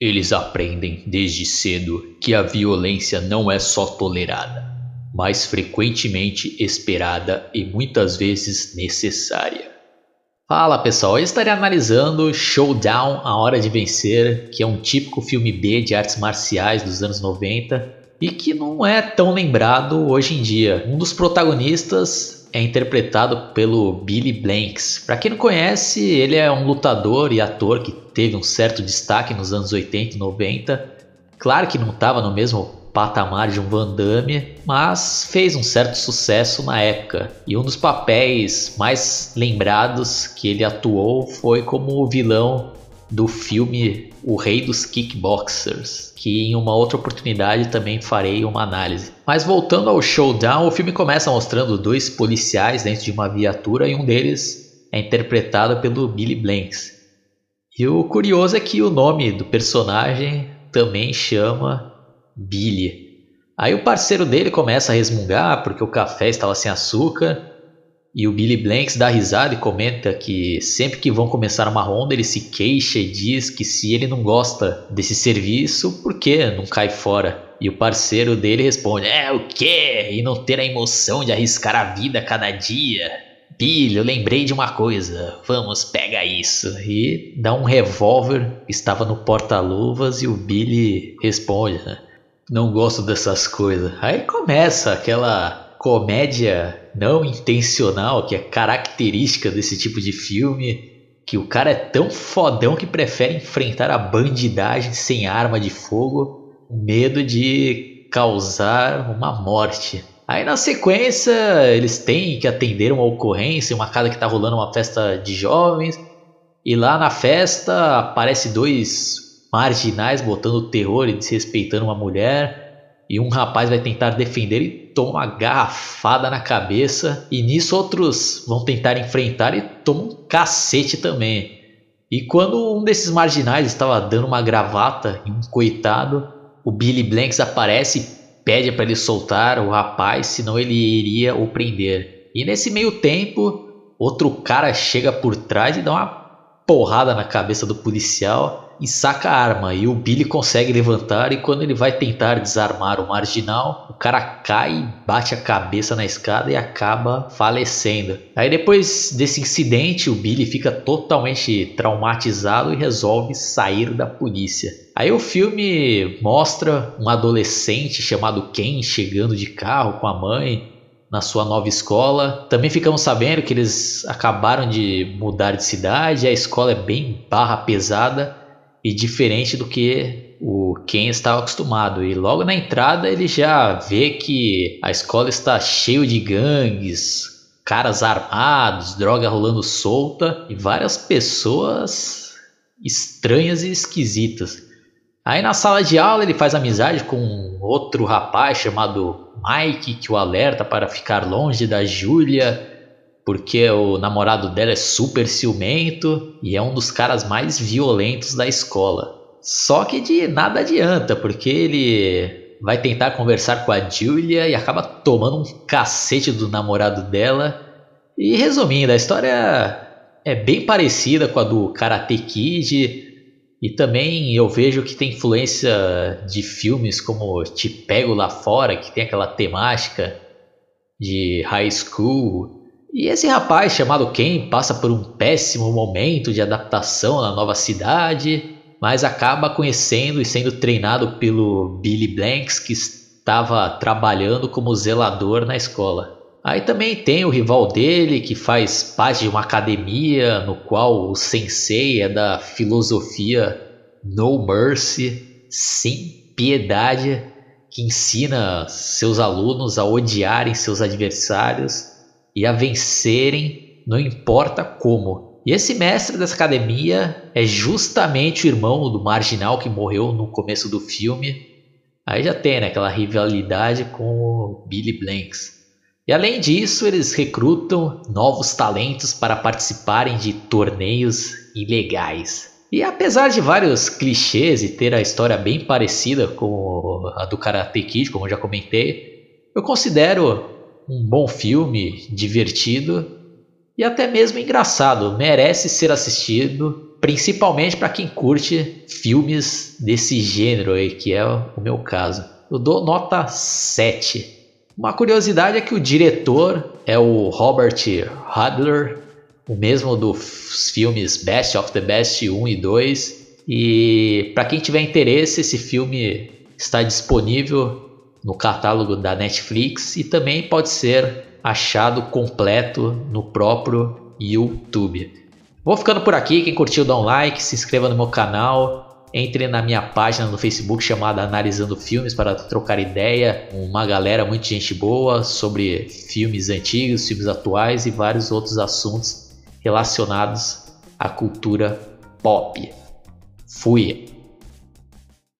Eles aprendem desde cedo que a violência não é só tolerada, mas frequentemente esperada e muitas vezes necessária. Fala pessoal, eu estarei analisando Showdown A Hora de Vencer, que é um típico filme B de artes marciais dos anos 90 e que não é tão lembrado hoje em dia. Um dos protagonistas é interpretado pelo Billy Blanks. Para quem não conhece, ele é um lutador e ator que teve um certo destaque nos anos 80 e 90. Claro que não estava no mesmo patamar de um Van Damme, mas fez um certo sucesso na época. E um dos papéis mais lembrados que ele atuou foi como o vilão do filme O Rei dos Kickboxers, que em uma outra oportunidade também farei uma análise. Mas voltando ao showdown, o filme começa mostrando dois policiais dentro de uma viatura e um deles é interpretado pelo Billy Blanks. E o curioso é que o nome do personagem também chama Billy. Aí o parceiro dele começa a resmungar porque o café estava sem açúcar e o Billy Blanks dá risada e comenta que sempre que vão começar uma ronda ele se queixa e diz que se ele não gosta desse serviço, por que não cai fora? E o parceiro dele responde: É o quê? E não ter a emoção de arriscar a vida cada dia? Billy, eu lembrei de uma coisa. Vamos, pega isso. E dá um revólver que estava no porta-luvas e o Billy responde: Não gosto dessas coisas. Aí começa aquela comédia não intencional, que é característica desse tipo de filme, que o cara é tão fodão que prefere enfrentar a bandidagem sem arma de fogo, medo de causar uma morte. Aí na sequência eles têm que atender uma ocorrência, uma casa que está rolando uma festa de jovens, e lá na festa aparece dois marginais botando terror e desrespeitando uma mulher. E um rapaz vai tentar defender e toma uma garrafada na cabeça. E nisso outros vão tentar enfrentar e tomam um cacete também. E quando um desses marginais estava dando uma gravata em um coitado, o Billy Blanks aparece e pede para ele soltar o rapaz, senão ele iria o prender. E nesse meio tempo, outro cara chega por trás e dá uma porrada na cabeça do policial e saca a arma. E o Billy consegue levantar. E quando ele vai tentar desarmar o marginal, o cara cai, bate a cabeça na escada e acaba falecendo. Aí depois desse incidente, o Billy fica totalmente traumatizado e resolve sair da polícia. Aí o filme mostra um adolescente chamado Ken chegando de carro com a mãe na sua nova escola. Também ficamos sabendo que eles acabaram de mudar de cidade, a escola é bem barra pesada e diferente do que o Ken estava acostumado. E logo na entrada ele já vê que a escola está cheio de gangues, caras armados, droga rolando solta e várias pessoas estranhas e esquisitas. Aí na sala de aula ele faz amizade com outro rapaz chamado Mike que o alerta para ficar longe da Julia porque o namorado dela é super ciumento e é um dos caras mais violentos da escola. Só que de nada adianta, porque ele vai tentar conversar com a Julia e acaba tomando um cacete do namorado dela. E resumindo, a história é bem parecida com a do Karate Kid. E também eu vejo que tem influência de filmes como Te Pego Lá Fora, que tem aquela temática de high school e esse rapaz chamado Ken passa por um péssimo momento de adaptação na nova cidade, mas acaba conhecendo e sendo treinado pelo Billy Blanks, que estava trabalhando como zelador na escola. Aí também tem o rival dele, que faz parte de uma academia no qual o sensei é da filosofia No Mercy, sem piedade, que ensina seus alunos a odiarem seus adversários e a vencerem, não importa como. E esse mestre dessa academia é justamente o irmão do marginal que morreu no começo do filme. Aí já tem né, aquela rivalidade com o Billy Blanks. E além disso, eles recrutam novos talentos para participarem de torneios ilegais. E apesar de vários clichês e ter a história bem parecida com a do Karate Kid, como eu já comentei, eu considero um bom filme, divertido e até mesmo engraçado. Merece ser assistido principalmente para quem curte filmes desse gênero aí, que é o meu caso. Eu dou nota 7. Uma curiosidade é que o diretor é o Robert Hadler, o mesmo dos filmes Best of the Best 1 e 2. E para quem tiver interesse, esse filme está disponível no catálogo da Netflix e também pode ser achado completo no próprio YouTube. Vou ficando por aqui. Quem curtiu, dá um like, se inscreva no meu canal. Entre na minha página no Facebook chamada Analisando Filmes para trocar ideia. Uma galera, muita gente boa sobre filmes antigos, filmes atuais e vários outros assuntos relacionados à cultura pop. Fui!